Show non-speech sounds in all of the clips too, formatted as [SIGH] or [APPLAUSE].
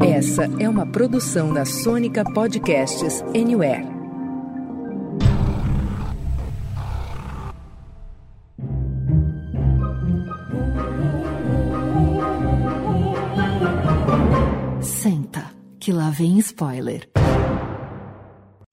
Essa é uma produção da Sônica Podcasts Anywhere. Senta, que lá vem spoiler.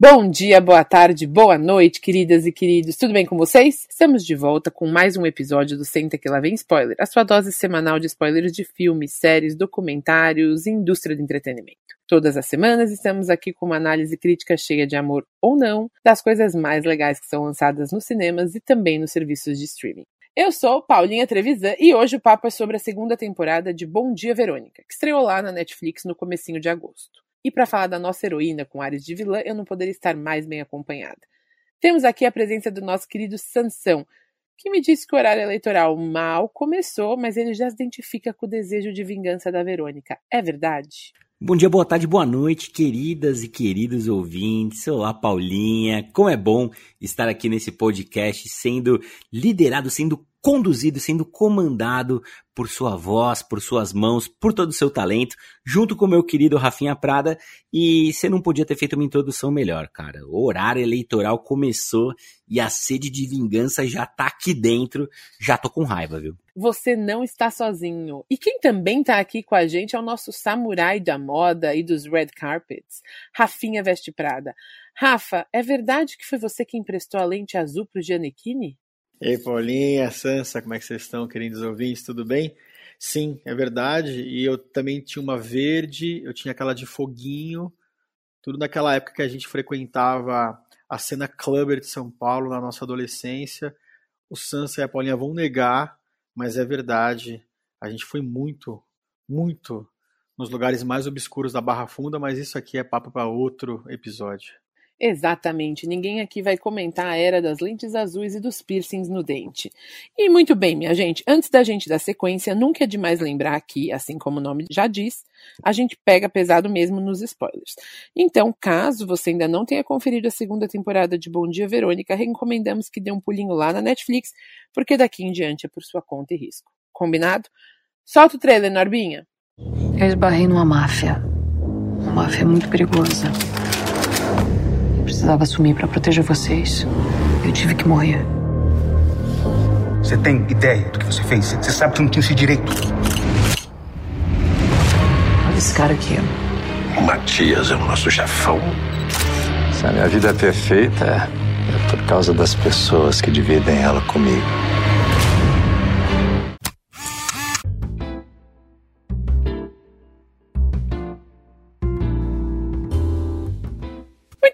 Bom dia, boa tarde, boa noite, queridas e queridos. Tudo bem com vocês? Estamos de volta com mais um episódio do Senta que lá vem spoiler, a sua dose semanal de spoilers de filmes, séries, documentários e indústria do entretenimento. Todas as semanas estamos aqui com uma análise crítica cheia de amor ou não das coisas mais legais que são lançadas nos cinemas e também nos serviços de streaming. Eu sou Paulinha Trevisan e hoje o papo é sobre a segunda temporada de Bom Dia Verônica, que estreou lá na Netflix no comecinho de agosto. E para falar da nossa heroína com ares de vilã, eu não poderia estar mais bem acompanhada. Temos aqui a presença do nosso querido Sansão, que me disse que o horário eleitoral mal começou, mas ele já se identifica com o desejo de vingança da Verônica. É verdade? Bom dia, boa tarde, boa noite, queridas e queridos ouvintes. Olá, Paulinha. Como é bom estar aqui nesse podcast sendo liderado, sendo conduzido, sendo comandado por sua voz, por suas mãos, por todo o seu talento, junto com o meu querido Rafinha Prada. E você não podia ter feito uma introdução melhor, cara. O horário eleitoral começou e a sede de vingança já tá aqui dentro. Já tô com raiva, viu? Você não está sozinho. E quem também tá aqui com a gente é o nosso samurai da moda e dos red carpets, Rafinha Veste Prada. Rafa, é verdade que foi você que emprestou a lente azul pro Giannichini? Ei, Paulinha, Sansa, como é que vocês estão, queridos ouvintes? Tudo bem? Sim, é verdade. E eu também tinha uma verde, eu tinha aquela de foguinho, tudo naquela época que a gente frequentava a cena clubber de São Paulo na nossa adolescência. O Sansa e a Paulinha vão negar, mas é verdade. A gente foi muito, muito nos lugares mais obscuros da Barra Funda, mas isso aqui é papo para outro episódio. Exatamente, ninguém aqui vai comentar a era das lentes azuis e dos piercings no dente. E muito bem, minha gente, antes da gente dar sequência, nunca é demais lembrar aqui, assim como o nome já diz, a gente pega pesado mesmo nos spoilers. Então, caso você ainda não tenha conferido a segunda temporada de Bom Dia Verônica, recomendamos que dê um pulinho lá na Netflix, porque daqui em diante é por sua conta e risco. Combinado? Solta o trailer, Norbinha. Eu esbarrei numa máfia. Uma máfia muito perigosa precisava sumir para proteger vocês. Eu tive que morrer. Você tem ideia do que você fez? Você sabe que não tinha esse direito. Olha esse cara aqui. O Matias é o nosso chefão. Se a minha vida é perfeita, é por causa das pessoas que dividem ela comigo.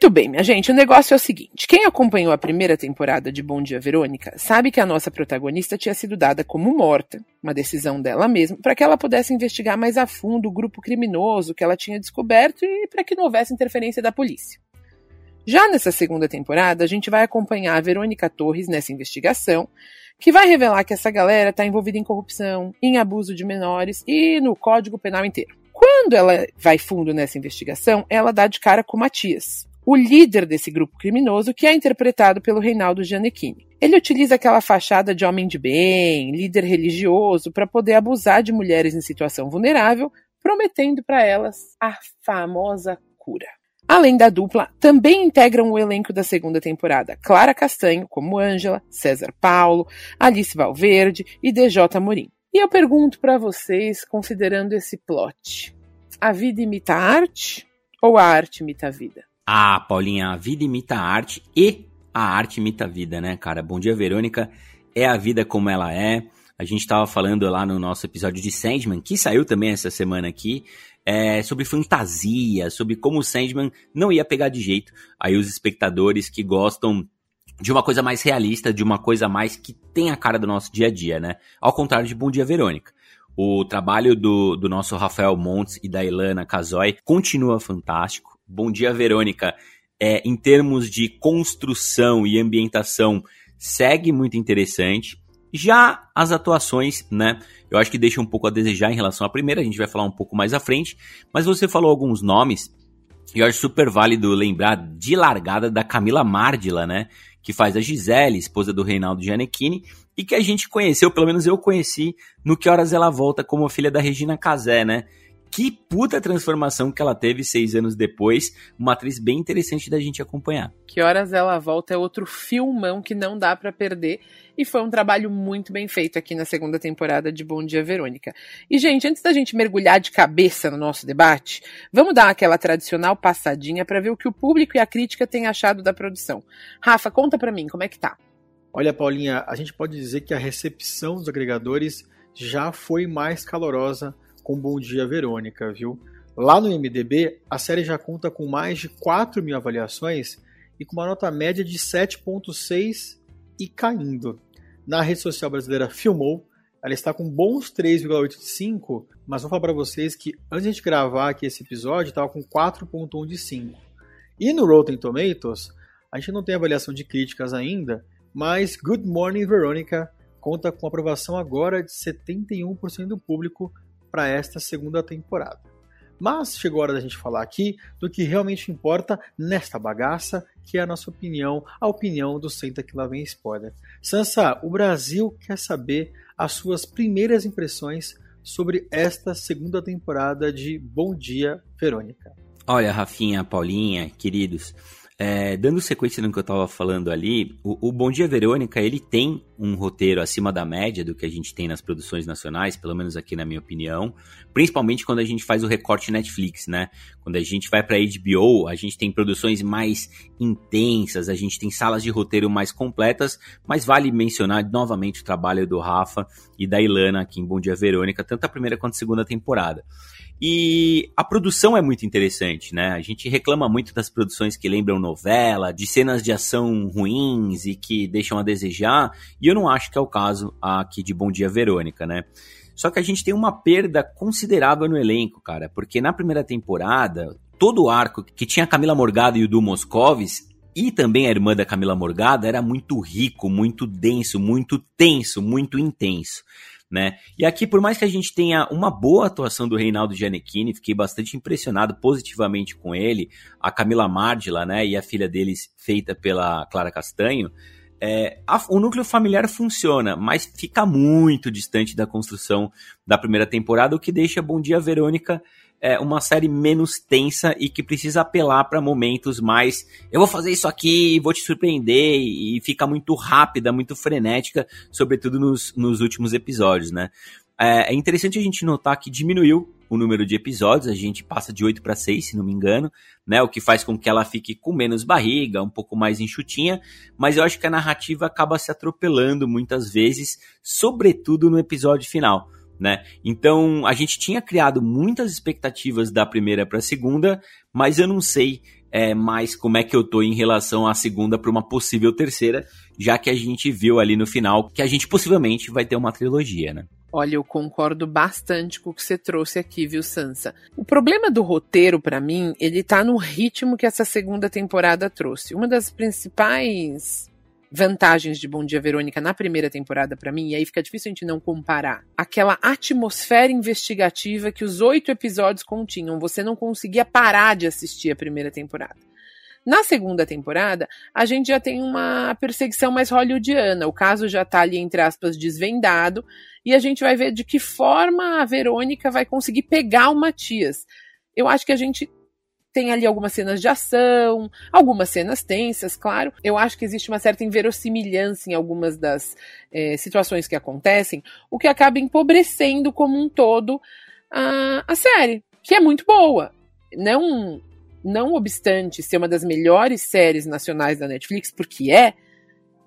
Muito bem, minha gente, o negócio é o seguinte: quem acompanhou a primeira temporada de Bom Dia Verônica sabe que a nossa protagonista tinha sido dada como morta, uma decisão dela mesma, para que ela pudesse investigar mais a fundo o grupo criminoso que ela tinha descoberto e para que não houvesse interferência da polícia. Já nessa segunda temporada, a gente vai acompanhar a Verônica Torres nessa investigação, que vai revelar que essa galera está envolvida em corrupção, em abuso de menores e no Código Penal inteiro. Quando ela vai fundo nessa investigação, ela dá de cara com Matias, o líder desse grupo criminoso, que é interpretado pelo Reinaldo Gianecchini. Ele utiliza aquela fachada de homem de bem, líder religioso, para poder abusar de mulheres em situação vulnerável, prometendo para elas a famosa cura. Além da dupla, também integram o elenco da segunda temporada Clara Castanho, como Ângela, César Paulo, Alice Valverde e DJ Morim. E eu pergunto para vocês, considerando esse plot: a vida imita a arte ou a arte imita a vida? Ah, Paulinha, a vida imita a arte e a arte imita a vida, né, cara? Bom dia, Verônica. É a vida como ela é. A gente estava falando lá no nosso episódio de Sandman, que saiu também essa semana aqui, é, sobre fantasia, sobre como o Sandman não ia pegar de jeito. Aí os espectadores que gostam de uma coisa mais realista, de uma coisa mais que tem a cara do nosso dia a dia, né? Ao contrário de Bom Dia Verônica. O trabalho do, do nosso Rafael Montes e da Ilana Casoy continua fantástico. Bom dia, Verônica. É, em termos de construção e ambientação, segue muito interessante. Já as atuações, né? Eu acho que deixa um pouco a desejar em relação à primeira, a gente vai falar um pouco mais à frente. Mas você falou alguns nomes, e eu acho super válido lembrar de largada da Camila Mardila, né? Que faz a Gisele, esposa do Reinaldo Gianecchini, e que a gente conheceu, pelo menos eu conheci, no Que Horas Ela Volta como filha da Regina Casé, né? Que puta transformação que ela teve seis anos depois. Uma atriz bem interessante da gente acompanhar. Que Horas Ela Volta é outro filmão que não dá para perder. E foi um trabalho muito bem feito aqui na segunda temporada de Bom Dia Verônica. E, gente, antes da gente mergulhar de cabeça no nosso debate, vamos dar aquela tradicional passadinha para ver o que o público e a crítica têm achado da produção. Rafa, conta para mim, como é que tá? Olha, Paulinha, a gente pode dizer que a recepção dos agregadores já foi mais calorosa com Bom Dia Verônica, viu? Lá no MDB, a série já conta com mais de 4 mil avaliações e com uma nota média de 7,6 e caindo. Na rede social brasileira Filmou, ela está com bons 3,85, mas vou falar para vocês que antes de gravar aqui esse episódio, estava com 4,1 de 5. E no Rotten Tomatoes, a gente não tem avaliação de críticas ainda, mas Good Morning Veronica conta com aprovação agora de 71% do público para esta segunda temporada. Mas chegou a hora da gente falar aqui do que realmente importa nesta bagaça, que é a nossa opinião, a opinião do Senta que lá vem spoiler. Sansa, o Brasil quer saber as suas primeiras impressões sobre esta segunda temporada de Bom Dia, Verônica. Olha, Rafinha, Paulinha, queridos, é, dando sequência no que eu estava falando ali, o, o, Bom Dia Verônica, ele tem um roteiro acima da média do que a gente tem nas produções nacionais, pelo menos aqui na minha opinião, principalmente quando a gente faz o recorte Netflix, né? Quando a gente vai para HBO, a gente tem produções mais intensas, a gente tem salas de roteiro mais completas, mas vale mencionar novamente o trabalho do Rafa e da Ilana aqui em Bom Dia Verônica, tanto a primeira quanto a segunda temporada. E a produção é muito interessante, né? A gente reclama muito das produções que lembram novela, de cenas de ação ruins e que deixam a desejar, e eu não acho que é o caso aqui de Bom Dia Verônica, né? Só que a gente tem uma perda considerável no elenco, cara, porque na primeira temporada, todo o arco que tinha a Camila Morgado e o Du Moscovis e também a irmã da Camila Morgado era muito rico, muito denso, muito tenso, muito intenso né? E aqui, por mais que a gente tenha uma boa atuação do Reinaldo Gianecchini, fiquei bastante impressionado positivamente com ele, a Camila Mardila, né, e a filha deles, feita pela Clara Castanho, é, a, o núcleo familiar funciona, mas fica muito distante da construção da primeira temporada, o que deixa Bom Dia Verônica é, uma série menos tensa e que precisa apelar para momentos mais. Eu vou fazer isso aqui, vou te surpreender, e fica muito rápida, muito frenética, sobretudo nos, nos últimos episódios, né? É, é interessante a gente notar que diminuiu o número de episódios, a gente passa de 8 para 6, se não me engano, né? O que faz com que ela fique com menos barriga, um pouco mais enxutinha, mas eu acho que a narrativa acaba se atropelando muitas vezes, sobretudo no episódio final né? Então a gente tinha criado muitas expectativas da primeira para a segunda, mas eu não sei é, mais como é que eu tô em relação à segunda para uma possível terceira, já que a gente viu ali no final que a gente possivelmente vai ter uma trilogia, né? Olha, eu concordo bastante com o que você trouxe aqui, viu, Sansa? O problema do roteiro, para mim, ele tá no ritmo que essa segunda temporada trouxe. Uma das principais vantagens de Bom Dia Verônica na primeira temporada para mim, e aí fica difícil a gente não comparar. Aquela atmosfera investigativa que os oito episódios continham, você não conseguia parar de assistir a primeira temporada. Na segunda temporada, a gente já tem uma perseguição mais hollywoodiana. O caso já tá ali, entre aspas, desvendado. E a gente vai ver de que forma a Verônica vai conseguir pegar o Matias. Eu acho que a gente tem ali algumas cenas de ação, algumas cenas tensas, claro. Eu acho que existe uma certa inverossimilhança em algumas das é, situações que acontecem, o que acaba empobrecendo como um todo a, a série, que é muito boa. Não, não obstante ser uma das melhores séries nacionais da Netflix, porque é,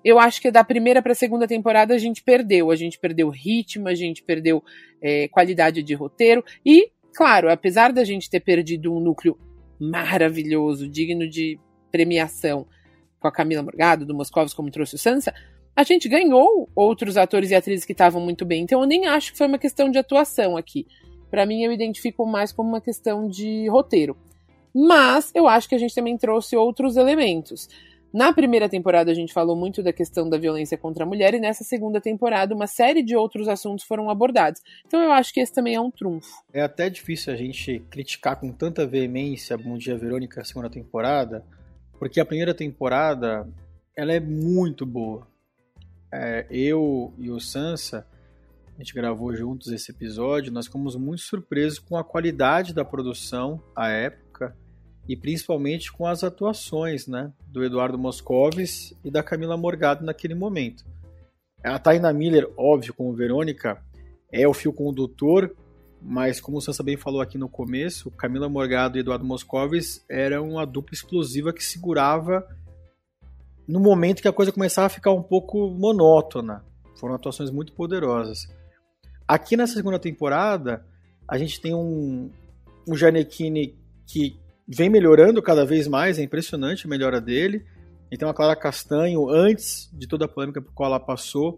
eu acho que da primeira para a segunda temporada a gente perdeu. A gente perdeu ritmo, a gente perdeu é, qualidade de roteiro e, claro, apesar da gente ter perdido um núcleo maravilhoso, digno de premiação com a Camila Morgado, do Moscovos, como trouxe o Sansa, a gente ganhou outros atores e atrizes que estavam muito bem. Então eu nem acho que foi uma questão de atuação aqui. Para mim, eu identifico mais como uma questão de roteiro. Mas eu acho que a gente também trouxe outros elementos. Na primeira temporada a gente falou muito da questão da violência contra a mulher e nessa segunda temporada uma série de outros assuntos foram abordados. Então eu acho que esse também é um trunfo. É até difícil a gente criticar com tanta veemência Bom Dia Verônica a segunda temporada, porque a primeira temporada ela é muito boa. é, eu e o Sansa, a gente gravou juntos esse episódio, nós ficamos muito surpresos com a qualidade da produção à época e principalmente com as atuações né, do Eduardo Moscovis e da Camila Morgado naquele momento. A Taina Miller, óbvio, como Verônica, é o fio condutor, mas como o Sansa bem falou aqui no começo, Camila Morgado e Eduardo Moscovis eram uma dupla explosiva que segurava no momento que a coisa começava a ficar um pouco monótona. Foram atuações muito poderosas. Aqui nessa segunda temporada, a gente tem um, um Janequine que vem melhorando cada vez mais, é impressionante a melhora dele. Então a Clara Castanho, antes de toda a polêmica por qual ela passou,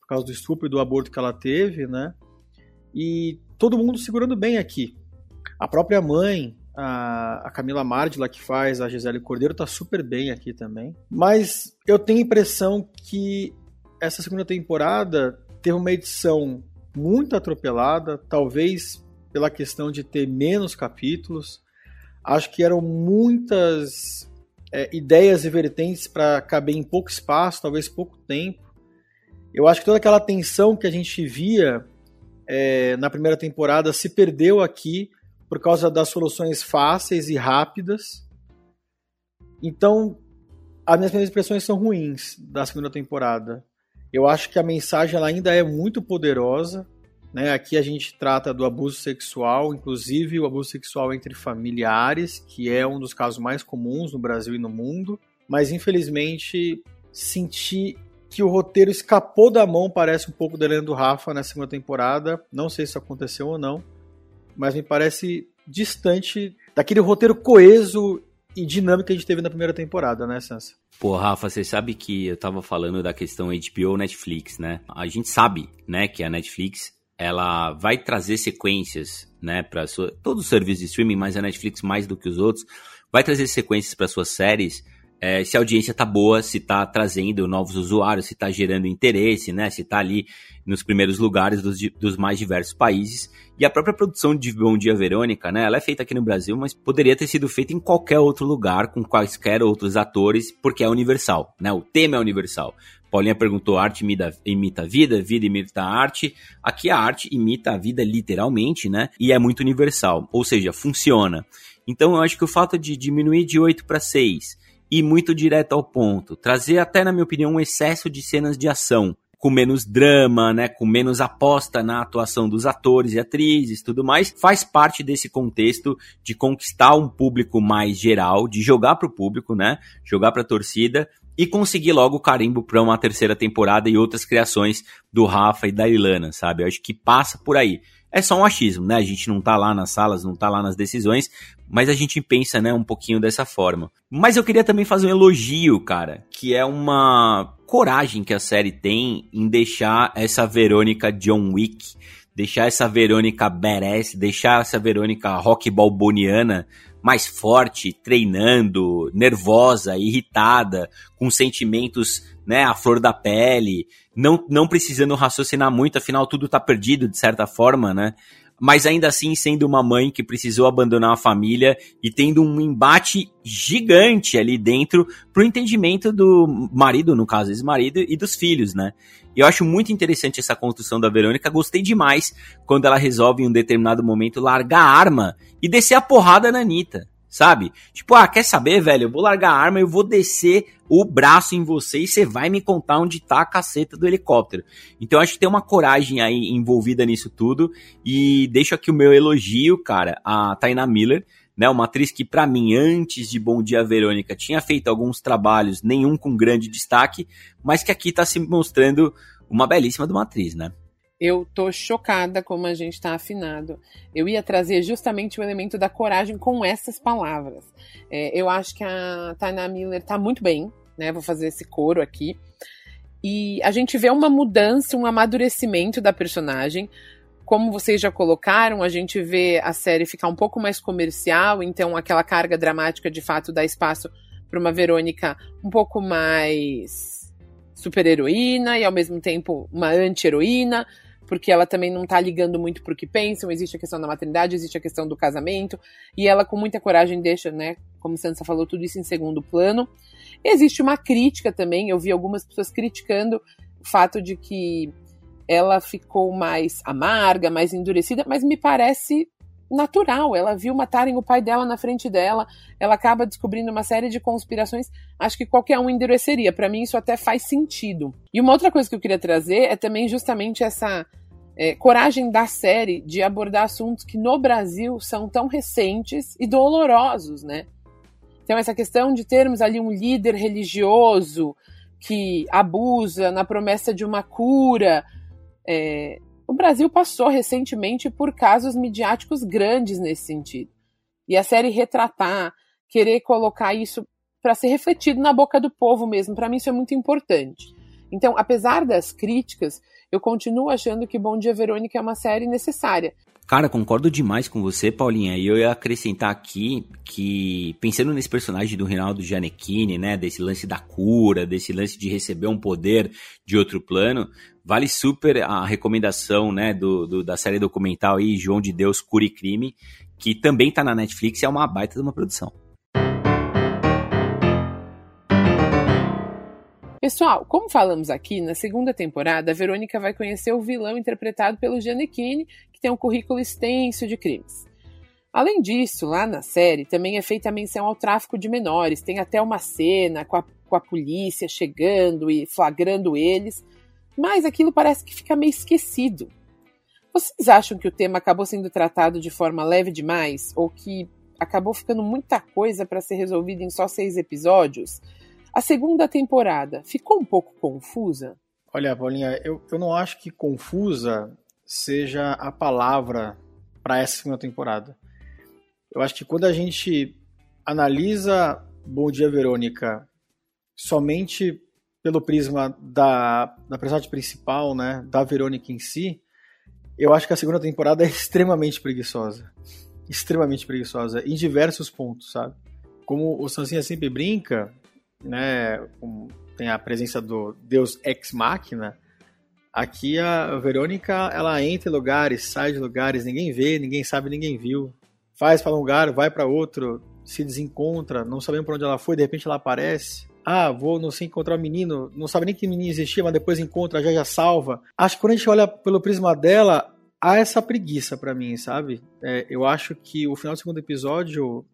por causa do estupro e do aborto que ela teve, né? E todo mundo segurando bem aqui. A própria mãe, a, a Camila Mardila, que faz a Gisele Cordeiro, tá super bem aqui também. Mas eu tenho a impressão que essa segunda temporada teve uma edição muito atropelada, talvez pela questão de ter menos capítulos. Acho que eram muitas é, ideias e vertentes para caber em pouco espaço, talvez pouco tempo. Eu acho que toda aquela tensão que a gente via é, na primeira temporada se perdeu aqui por causa das soluções fáceis e rápidas. Então, as minhas primeiras impressões são ruins da segunda temporada. Eu acho que a mensagem ainda é muito poderosa. Né? Aqui a gente trata do abuso sexual, inclusive o abuso sexual entre familiares, que é um dos casos mais comuns no Brasil e no mundo. Mas infelizmente senti que o roteiro escapou da mão, parece um pouco da do Rafa na segunda temporada. Não sei se isso aconteceu ou não mas me parece distante daquele roteiro coeso e dinâmico que a gente teve na primeira temporada, né, Sansa? Pô, Rafa, você sabe que eu tava falando da questão HBO Netflix, né? A gente sabe, né, que a Netflix ela vai trazer sequências, né, para todos os serviços de streaming, mas a Netflix mais do que os outros, vai trazer sequências para suas séries é, se a audiência tá boa, se tá trazendo novos usuários, se tá gerando interesse, né? Se tá ali nos primeiros lugares dos, dos, mais diversos países. E a própria produção de Bom Dia Verônica, né? Ela é feita aqui no Brasil, mas poderia ter sido feita em qualquer outro lugar, com quaisquer outros atores, porque é universal, né? O tema é universal. Paulinha perguntou: arte imita, imita a vida, vida imita a arte. Aqui a arte imita a vida literalmente, né? E é muito universal, ou seja, funciona. Então eu acho que o fato de diminuir de 8 para 6 e muito direto ao ponto. Trazer até, na minha opinião, um excesso de cenas de ação, com menos drama, né, com menos aposta na atuação dos atores e atrizes, tudo mais, faz parte desse contexto de conquistar um público mais geral, de jogar para o público, né, jogar para a torcida e conseguir logo o carimbo para uma terceira temporada e outras criações do Rafa e da Ilana, sabe? Eu acho que passa por aí é só um achismo, né? A gente não tá lá nas salas, não tá lá nas decisões, mas a gente pensa, né, um pouquinho dessa forma. Mas eu queria também fazer um elogio, cara, que é uma coragem que a série tem em deixar essa Verônica John Wick, deixar essa Verônica badass, deixar essa Verônica rock balboniana mais forte, treinando, nervosa, irritada, com sentimentos, né, à flor da pele, não, não precisando raciocinar muito, afinal tudo tá perdido de certa forma, né? Mas ainda assim sendo uma mãe que precisou abandonar a família e tendo um embate gigante ali dentro pro entendimento do marido, no caso, ex-marido, e dos filhos, né? Eu acho muito interessante essa construção da Verônica. Gostei demais quando ela resolve em um determinado momento largar a arma e descer a porrada na Anitta sabe? Tipo, ah, quer saber, velho? Eu vou largar a arma, eu vou descer o braço em você e você vai me contar onde tá a caceta do helicóptero. Então acho que tem uma coragem aí envolvida nisso tudo e deixo aqui o meu elogio, cara, a Taina Miller, né, uma atriz que para mim antes de Bom Dia Verônica tinha feito alguns trabalhos, nenhum com grande destaque, mas que aqui tá se mostrando uma belíssima de uma atriz, né? Eu tô chocada como a gente tá afinado. Eu ia trazer justamente o elemento da coragem com essas palavras. É, eu acho que a Taina Miller tá muito bem, né? Vou fazer esse coro aqui. E a gente vê uma mudança, um amadurecimento da personagem. Como vocês já colocaram, a gente vê a série ficar um pouco mais comercial, então aquela carga dramática de fato dá espaço para uma Verônica um pouco mais super-heroína e ao mesmo tempo uma anti-heroína porque ela também não tá ligando muito pro que pensam, existe a questão da maternidade, existe a questão do casamento, e ela com muita coragem deixa, né, como Sansa falou, tudo isso em segundo plano. Existe uma crítica também, eu vi algumas pessoas criticando fato de que ela ficou mais amarga, mais endurecida, mas me parece natural. Ela viu matarem o pai dela na frente dela, ela acaba descobrindo uma série de conspirações. Acho que qualquer um endureceria. Para mim, isso até faz sentido. E uma outra coisa que eu queria trazer é também justamente essa é, coragem da série de abordar assuntos que no Brasil são tão recentes e dolorosos, né? Então, essa questão de termos ali um líder religioso que abusa na promessa de uma cura. É, o Brasil passou recentemente por casos midiáticos grandes nesse sentido. E a série retratar, querer colocar isso para ser refletido na boca do povo mesmo, para mim isso é muito importante. Então, apesar das críticas, eu continuo achando que Bom Dia Verônica é uma série necessária. Cara, concordo demais com você, Paulinha. E eu ia acrescentar aqui que, pensando nesse personagem do Reinaldo Gianecchini, né, desse lance da cura, desse lance de receber um poder de outro plano, vale super a recomendação, né, do, do da série documental aí, João de Deus, Cura e Crime, que também tá na Netflix e é uma baita de uma produção. Pessoal, como falamos aqui, na segunda temporada, a Verônica vai conhecer o vilão interpretado pelo Giannichini, que tem um currículo extenso de crimes. Além disso, lá na série também é feita a menção ao tráfico de menores, tem até uma cena com a, com a polícia chegando e flagrando eles, mas aquilo parece que fica meio esquecido. Vocês acham que o tema acabou sendo tratado de forma leve demais? Ou que acabou ficando muita coisa para ser resolvida em só seis episódios? A segunda temporada ficou um pouco confusa? Olha, Paulinha, eu, eu não acho que confusa seja a palavra para essa segunda temporada. Eu acho que quando a gente analisa Bom Dia Verônica somente pelo prisma da, da personagem principal, né, da Verônica em si, eu acho que a segunda temporada é extremamente preguiçosa. Extremamente preguiçosa, em diversos pontos, sabe? Como o Sansinha sempre brinca, né, tem a presença do Deus Ex Machina, aqui a Verônica, ela entra em lugares, sai de lugares, ninguém vê, ninguém sabe, ninguém viu. Faz para um lugar, vai para outro, se desencontra, não sabemos para onde ela foi, de repente ela aparece. Ah, vou não sei encontrar o um menino, não sabe nem que menino existia, mas depois encontra, já já salva. Acho que quando a gente olha pelo prisma dela, há essa preguiça para mim, sabe? É, eu acho que o final do segundo episódio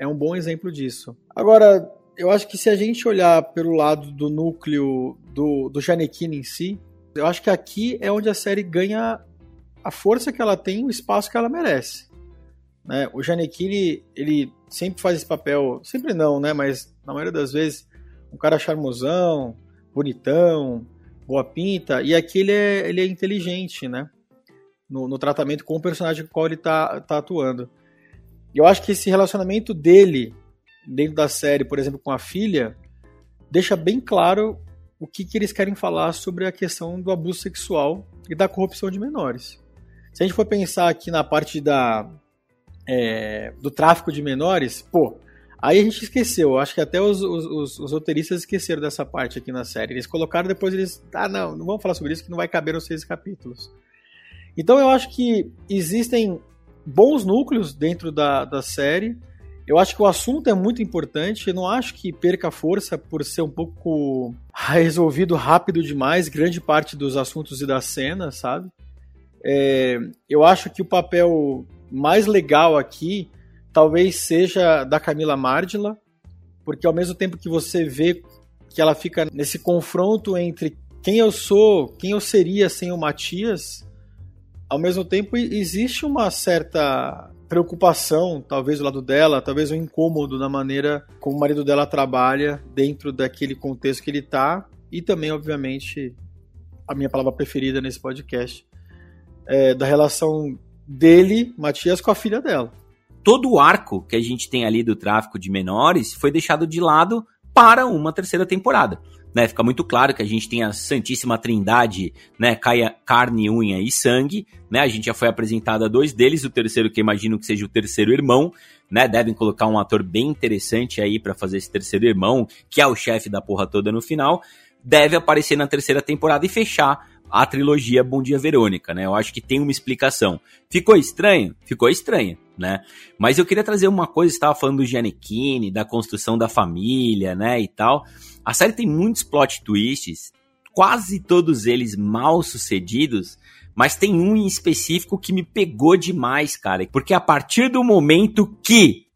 é um bom exemplo disso. Agora, eu acho que se a gente olhar pelo lado do núcleo do, do em si, eu acho que aqui é onde a série ganha a força que ela tem, o espaço que ela merece. Né? O Janequine, ele sempre faz esse papel, sempre não, né? Mas na maioria das vezes, um cara charmosão, bonitão, boa pinta, e aqui ele é, ele é inteligente, né? No, no tratamento com o personagem com o qual ele tá, tá atuando. E eu acho que esse relacionamento dele dentro da série, por exemplo, com a filha, deixa bem claro o que, que eles querem falar sobre a questão do abuso sexual e da corrupção de menores. Se a gente for pensar aqui na parte da, é, do tráfico de menores, pô, aí a gente esqueceu. Acho que até os, os, os, roteiristas esqueceram dessa parte aqui na série. Eles colocaram depois, eles. Ah, não, não vamos falar sobre isso que não vai caber nos seis capítulos. Então eu acho que existem bons núcleos dentro da, da série eu acho que o assunto é muito importante. Eu não acho que perca força por ser um pouco [LAUGHS] resolvido rápido demais, grande parte dos assuntos e das cenas, sabe? É, eu acho que o papel mais legal aqui talvez seja da Camila Mardila, porque ao mesmo tempo que você vê que ela fica nesse confronto entre quem eu sou, quem eu seria sem o Matias, ao mesmo tempo existe uma certa preocupação, talvez do lado dela, talvez um incômodo na maneira como o marido dela trabalha dentro daquele contexto que ele está e também, obviamente, a minha palavra preferida nesse podcast é da relação dele, Matias, com a filha dela. Todo o arco que a gente tem ali do tráfico de menores foi deixado de lado para uma terceira temporada né? Fica muito claro que a gente tem a Santíssima Trindade, né? Caia carne, unha e sangue, né? A gente já foi apresentado a dois deles, o terceiro que imagino que seja o terceiro irmão, né? Devem colocar um ator bem interessante aí para fazer esse terceiro irmão, que é o chefe da porra toda no final. Deve aparecer na terceira temporada e fechar a trilogia Bom Dia Verônica, né? Eu acho que tem uma explicação. Ficou estranho? Ficou estranho, né? Mas eu queria trazer uma coisa, estava falando do Giannichini, da construção da família, né, e tal. A série tem muitos plot twists quase todos eles mal sucedidos, mas tem um em específico que me pegou demais, cara. Porque a partir do momento que.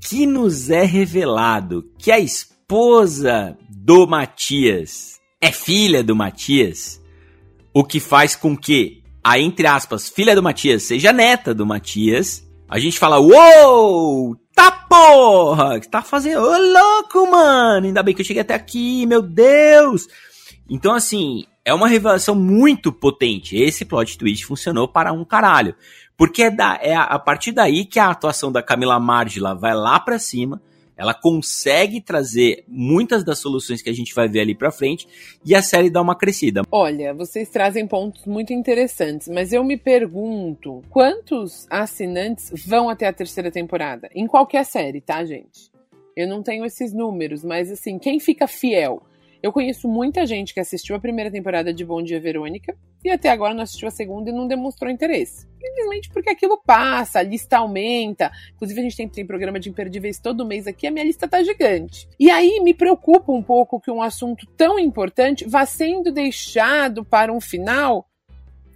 Que nos é revelado que a esposa do Matias é filha do Matias, o que faz com que a, entre aspas, filha do Matias seja neta do Matias, a gente fala, uou, tá porra, que tá fazendo, ô louco, mano, ainda bem que eu cheguei até aqui, meu Deus. Então, assim, é uma revelação muito potente. Esse plot twist funcionou para um caralho. Porque é, da, é a, partir daí que a atuação da Camila Margila vai lá para cima, ela consegue trazer muitas das soluções que a gente vai ver ali pra frente e a série dá uma crescida. Olha, vocês trazem pontos muito interessantes, mas eu me pergunto quantos assinantes vão até a terceira temporada? Em qualquer série, tá, gente? Eu não tenho esses números, mas assim, quem fica fiel? Eu conheço muita gente que assistiu a primeira temporada de Bom Dia Verônica e até agora não assistiu a segunda e não demonstrou interesse. Simplesmente porque aquilo passa, a lista aumenta. Inclusive, a gente tem, tem programa de imperdíveis todo mês aqui, a minha lista tá gigante. E aí me preocupa um pouco que um assunto tão importante vá sendo deixado para um final.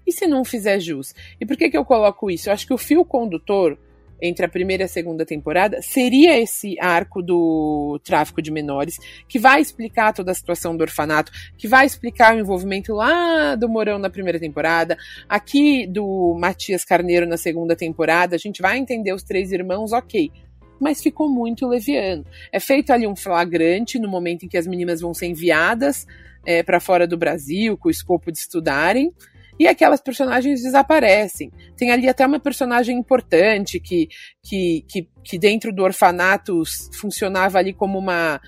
E se não fizer jus? E por que, que eu coloco isso? Eu acho que o fio condutor entre a primeira e a segunda temporada seria esse arco do tráfico de menores, que vai explicar toda a situação do orfanato, que vai explicar o envolvimento lá do Morão na primeira temporada, aqui do Matias Carneiro na segunda temporada. A gente vai entender os três irmãos, ok. Mas ficou muito leviano. É feito ali um flagrante no momento em que as meninas vão ser enviadas é, para fora do Brasil, com o escopo de estudarem e aquelas personagens desaparecem. Tem ali até uma personagem importante que, que, que, que dentro do orfanato funcionava ali como uma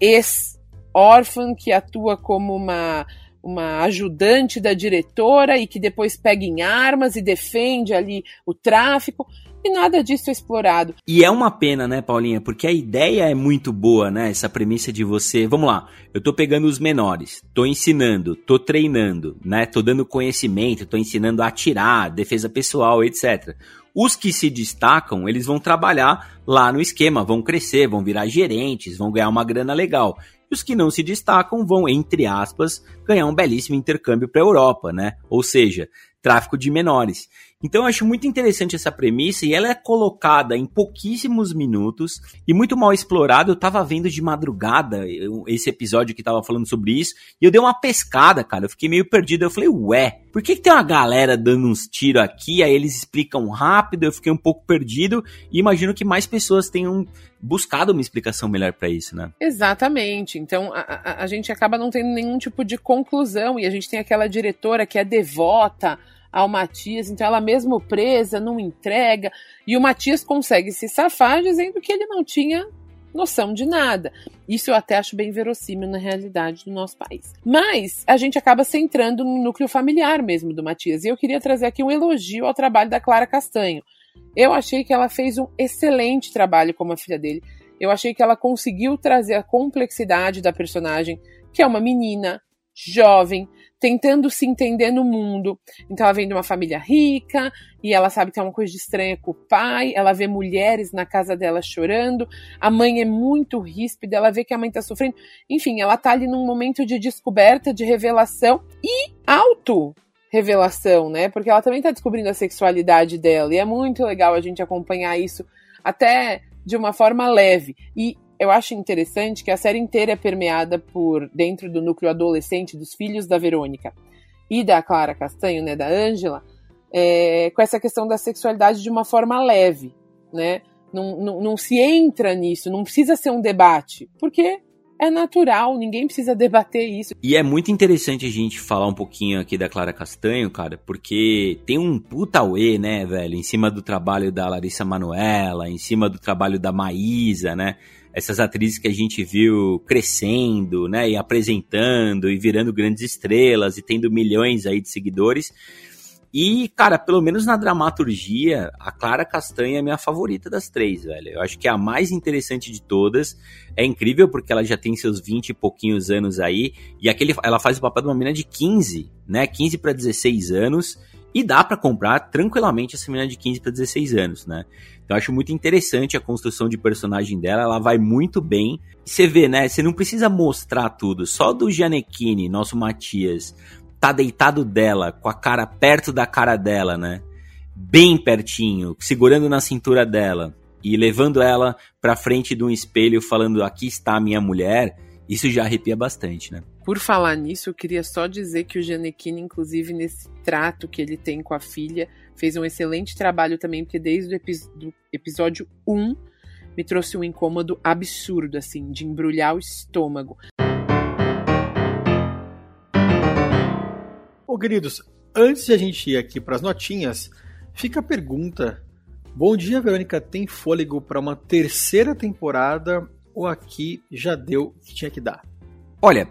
ex-órfã que atua como uma uma ajudante da diretora e que depois pega em armas e defende ali o tráfico. E nada disso é explorado. E é uma pena, né, Paulinha? Porque a ideia é muito boa, né? Essa premissa de você. Vamos lá, eu tô pegando os menores, tô ensinando, tô treinando, né? Tô dando conhecimento, tô ensinando a atirar, defesa pessoal, etc. Os que se destacam, eles vão trabalhar lá no esquema, vão crescer, vão virar gerentes, vão ganhar uma grana legal. E os que não se destacam vão, entre aspas, ganhar um belíssimo intercâmbio para a Europa, né? Ou seja, tráfico de menores. Então eu acho muito interessante essa premissa e ela é colocada em pouquíssimos minutos e muito mal explorado. Eu tava vendo de madrugada esse episódio que tava falando sobre isso e eu dei uma pescada, cara. Eu fiquei meio perdido. Eu falei, ué, por que, que tem uma galera dando uns tiros aqui? Aí eles explicam rápido. Eu fiquei um pouco perdido e imagino que mais pessoas tenham buscado uma explicação melhor para isso, né? Exatamente. Então a, a, a gente acaba não tendo nenhum tipo de conclusão e a gente tem aquela diretora que é devota ao Matias, então ela mesmo presa não entrega, e o Matias consegue se safar dizendo que ele não tinha noção de nada. Isso eu até acho bem verossímil na realidade do nosso país. Mas a gente acaba centrando no núcleo familiar mesmo do Matias, e eu queria trazer aqui um elogio ao trabalho da Clara Castanho. Eu achei que ela fez um excelente trabalho como a filha dele. Eu achei que ela conseguiu trazer a complexidade da personagem, que é uma menina jovem, tentando se entender no mundo. Então ela vem de uma família rica e ela sabe que é uma coisa estranha com o pai. Ela vê mulheres na casa dela chorando. A mãe é muito ríspida, ela vê que a mãe tá sofrendo. Enfim, ela tá ali num momento de descoberta, de revelação e auto revelação, né? Porque ela também tá descobrindo a sexualidade dela e é muito legal a gente acompanhar isso até de uma forma leve. E eu acho interessante que a série inteira é permeada por, dentro do núcleo adolescente dos filhos da Verônica e da Clara Castanho, né, da Ângela, é, com essa questão da sexualidade de uma forma leve, né? Não, não, não se entra nisso, não precisa ser um debate, porque é natural, ninguém precisa debater isso. E é muito interessante a gente falar um pouquinho aqui da Clara Castanho, cara, porque tem um puta uê, né, velho, em cima do trabalho da Larissa Manuela, em cima do trabalho da Maísa, né? Essas atrizes que a gente viu crescendo, né, e apresentando e virando grandes estrelas e tendo milhões aí de seguidores. E, cara, pelo menos na dramaturgia, a Clara Castanha é minha favorita das três, velho. Eu acho que é a mais interessante de todas. É incrível porque ela já tem seus 20 e pouquinhos anos aí. E aquele, ela faz o papel de uma menina de 15, né? 15 para 16 anos. E dá para comprar tranquilamente essa menina de 15 para 16 anos, né? Eu acho muito interessante a construção de personagem dela, ela vai muito bem. Você vê, né? Você não precisa mostrar tudo. Só do Gianecchini, nosso Matias, tá deitado dela, com a cara perto da cara dela, né? Bem pertinho, segurando na cintura dela e levando ela pra frente de um espelho falando aqui está a minha mulher, isso já arrepia bastante, né? Por falar nisso, eu queria só dizer que o Gianecchini, inclusive nesse trato que ele tem com a filha, fez um excelente trabalho também, porque desde o epi do episódio 1 me trouxe um incômodo absurdo, assim, de embrulhar o estômago. Ô, queridos, antes de a gente ir aqui para as notinhas, fica a pergunta: Bom dia, Verônica, tem fôlego para uma terceira temporada ou aqui já deu o que tinha que dar? Olha,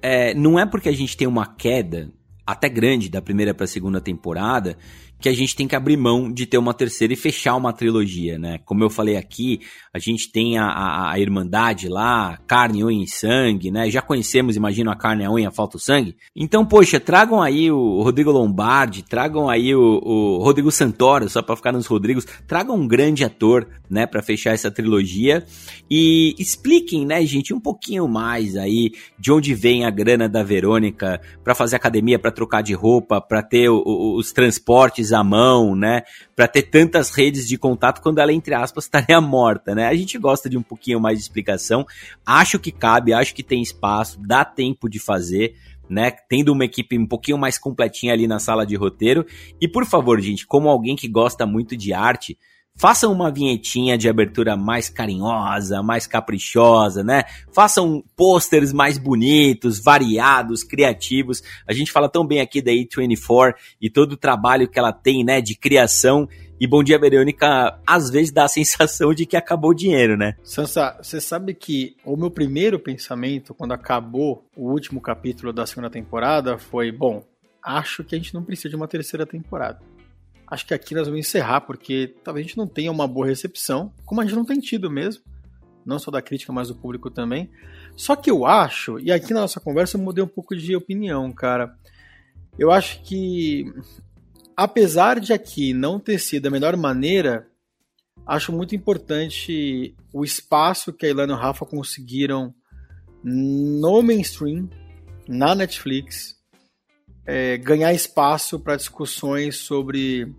é, não é porque a gente tem uma queda até grande da primeira para a segunda temporada que a gente tem que abrir mão de ter uma terceira e fechar uma trilogia, né? Como eu falei aqui, a gente tem a, a, a Irmandade lá, carne, unha e sangue, né? Já conhecemos, imagino, a carne, a unha, falta o sangue. Então, poxa, tragam aí o Rodrigo Lombardi, tragam aí o, o Rodrigo Santoro, só para ficar nos Rodrigos, tragam um grande ator, né, para fechar essa trilogia e expliquem, né, gente, um pouquinho mais aí de onde vem a grana da Verônica para fazer academia, para trocar de roupa, para ter o, o, os transportes à mão, né? Para ter tantas redes de contato quando ela, entre aspas, [LAUGHS] estaria morta, né? A gente gosta de um pouquinho mais de explicação. Acho que cabe, acho que tem espaço, dá tempo de fazer. Né, tendo uma equipe um pouquinho mais completinha ali na sala de roteiro. E por favor, gente, como alguém que gosta muito de arte, Façam uma vinhetinha de abertura mais carinhosa, mais caprichosa, né? Façam posters mais bonitos, variados, criativos. A gente fala tão bem aqui da A24 e todo o trabalho que ela tem, né, de criação. E Bom Dia Verônica, às vezes dá a [LAUGHS] sensação de que acabou o dinheiro, né? Sansa, você sabe que o meu primeiro pensamento quando acabou o último capítulo da segunda temporada foi: bom, acho que a gente não precisa de uma terceira temporada acho que aqui nós vamos encerrar, porque talvez a gente não tenha uma boa recepção, como a gente não tem tido mesmo, não só da crítica, mas do público também. Só que eu acho, e aqui na nossa conversa eu mudei um pouco de opinião, cara. Eu acho que, apesar de aqui não ter sido a melhor maneira, acho muito importante o espaço que a Ilana e o Rafa conseguiram no mainstream, na Netflix, é, ganhar espaço para discussões sobre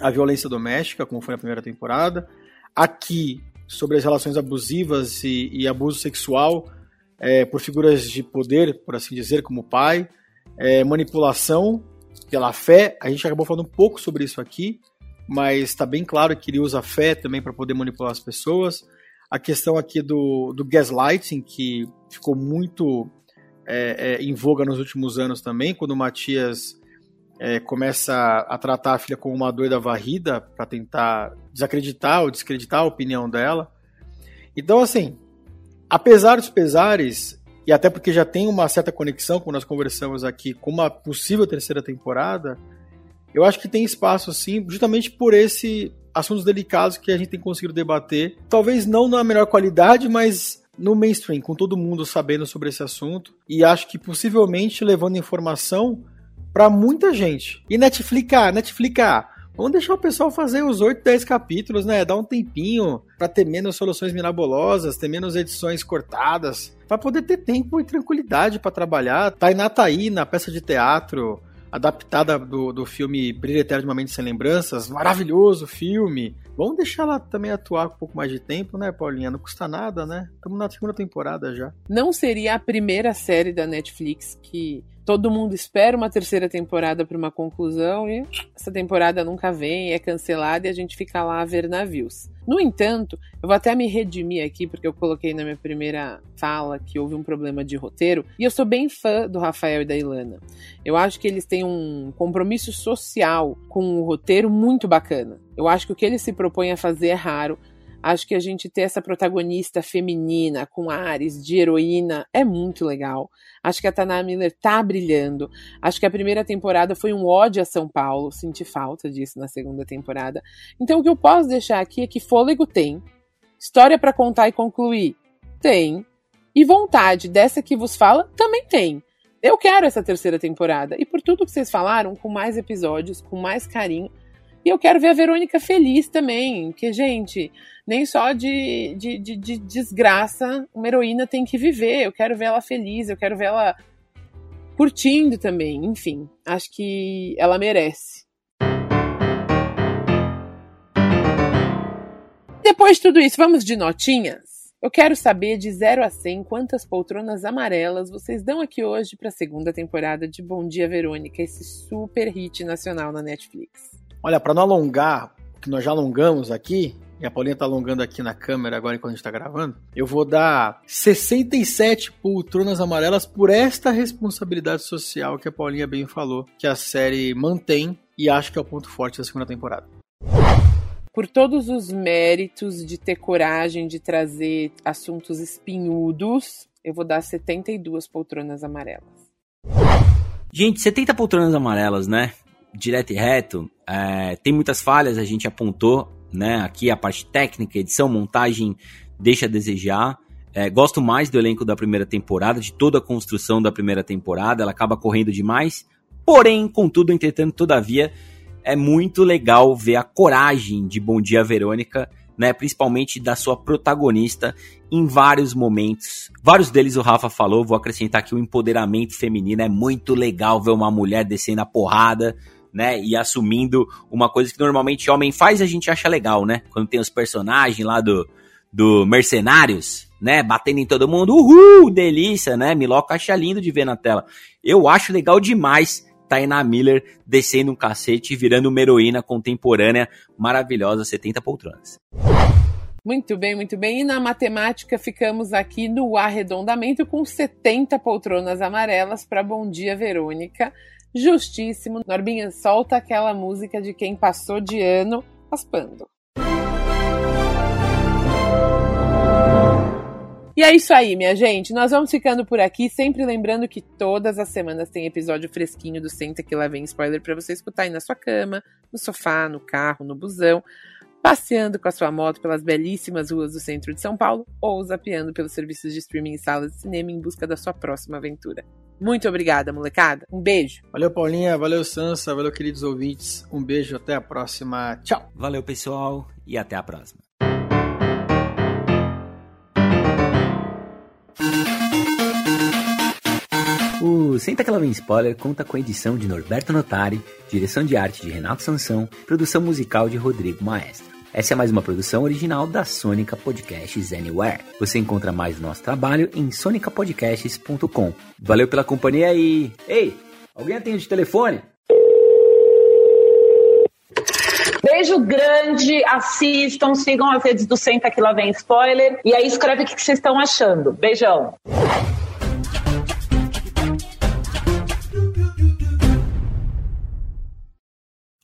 a violência doméstica, como foi na primeira temporada. Aqui, sobre as relações abusivas e, e abuso sexual é, por figuras de poder, por assim dizer, como pai. É, manipulação pela fé. A gente acabou falando um pouco sobre isso aqui, mas está bem claro que ele usa a fé também para poder manipular as pessoas. A questão aqui do, do gaslighting, que ficou muito é, é, em voga nos últimos anos também, quando o Matias é, começa a tratar a filha como uma doida varrida para tentar desacreditar ou descreditar a opinião dela. Então, assim, apesar dos pesares, e até porque já tem uma certa conexão, como nós conversamos aqui, com uma possível terceira temporada, eu acho que tem espaço, sim, justamente por esse assuntos delicados que a gente tem conseguido debater. Talvez não na melhor qualidade, mas no mainstream, com todo mundo sabendo sobre esse assunto e acho que possivelmente levando informação para muita gente. E Netflix, ah, Netflix, ah, vamos deixar o pessoal fazer os 8, 10 capítulos, né? Dar um tempinho para ter menos soluções mirabolosas, ter menos edições cortadas, para poder ter tempo e tranquilidade para trabalhar. Tainá tá aí na peça de teatro adaptada do, do filme Brilho Eterno de uma Mente Sem Lembranças, maravilhoso filme. Vamos deixar ela também atuar com um pouco mais de tempo, né, Paulinha? Não custa nada, né? Estamos na segunda temporada já. Não seria a primeira série da Netflix que todo mundo espera uma terceira temporada para uma conclusão e essa temporada nunca vem, é cancelada e a gente fica lá a ver navios. No entanto, eu vou até me redimir aqui porque eu coloquei na minha primeira fala que houve um problema de roteiro e eu sou bem fã do Rafael e da Ilana. Eu acho que eles têm um compromisso social com o roteiro muito bacana. Eu acho que o que eles se propõem a fazer é raro. Acho que a gente ter essa protagonista feminina com ares de heroína é muito legal. Acho que a Tana Miller tá brilhando. Acho que a primeira temporada foi um ódio a São Paulo. Senti falta disso na segunda temporada. Então o que eu posso deixar aqui é que fôlego tem, história para contar e concluir tem, e vontade dessa que vos fala também tem. Eu quero essa terceira temporada. E por tudo que vocês falaram, com mais episódios, com mais carinho. E eu quero ver a Verônica feliz também. Porque, gente, nem só de, de, de, de desgraça uma heroína tem que viver. Eu quero ver ela feliz, eu quero ver ela curtindo também. Enfim, acho que ela merece. Depois de tudo isso, vamos de notinhas? Eu quero saber de 0 a 100 quantas poltronas amarelas vocês dão aqui hoje para a segunda temporada de Bom Dia Verônica, esse super hit nacional na Netflix. Olha, para não alongar, que nós já alongamos aqui, e a Paulinha tá alongando aqui na câmera agora enquanto a gente tá gravando, eu vou dar 67 poltronas amarelas por esta responsabilidade social que a Paulinha bem falou, que a série mantém e acho que é o ponto forte da segunda temporada por todos os méritos de ter coragem de trazer assuntos espinhudos, eu vou dar 72 poltronas amarelas. Gente, 70 poltronas amarelas, né? Direto e reto. É, tem muitas falhas, a gente apontou, né? Aqui a parte técnica, edição, montagem, deixa a desejar. É, gosto mais do elenco da primeira temporada, de toda a construção da primeira temporada. Ela acaba correndo demais. Porém, contudo, entretanto, todavia, é muito legal ver a coragem de Bom Dia Verônica, né, principalmente da sua protagonista em vários momentos. Vários deles o Rafa falou, vou acrescentar aqui o empoderamento feminino, é muito legal ver uma mulher descendo a porrada, né, e assumindo uma coisa que normalmente homem faz, a gente acha legal, né? Quando tem os personagens lá do do Mercenários, né, batendo em todo mundo, uhul, delícia, né? Miloca acha lindo de ver na tela. Eu acho legal demais Taina Miller descendo um cacete e virando uma heroína contemporânea maravilhosa, 70 poltronas. Muito bem, muito bem. E na matemática ficamos aqui no arredondamento com 70 poltronas amarelas para Bom Dia Verônica. Justíssimo. Norbinha, solta aquela música de quem passou de ano raspando. E é isso aí, minha gente. Nós vamos ficando por aqui, sempre lembrando que todas as semanas tem episódio fresquinho do Senta que lá vem spoiler para você escutar aí na sua cama, no sofá, no carro, no busão, passeando com a sua moto pelas belíssimas ruas do centro de São Paulo ou zapeando pelos serviços de streaming e salas de cinema em busca da sua próxima aventura. Muito obrigada, molecada. Um beijo. Valeu, Paulinha. Valeu, Sansa. Valeu, queridos ouvintes. Um beijo. Até a próxima. Tchau. Valeu, pessoal. E até a próxima. O Senta Que Ela Vem Spoiler conta com a edição de Norberto Notari, direção de arte de Renato Sansão, produção musical de Rodrigo Maestro. Essa é mais uma produção original da Sônica Podcasts Anywhere. Você encontra mais do nosso trabalho em sonicapodcasts.com. Valeu pela companhia e... Ei, alguém atende de telefone? Beijo grande, assistam, sigam as redes do Senta Que Lá Vem Spoiler e aí escreve o que vocês estão achando. Beijão!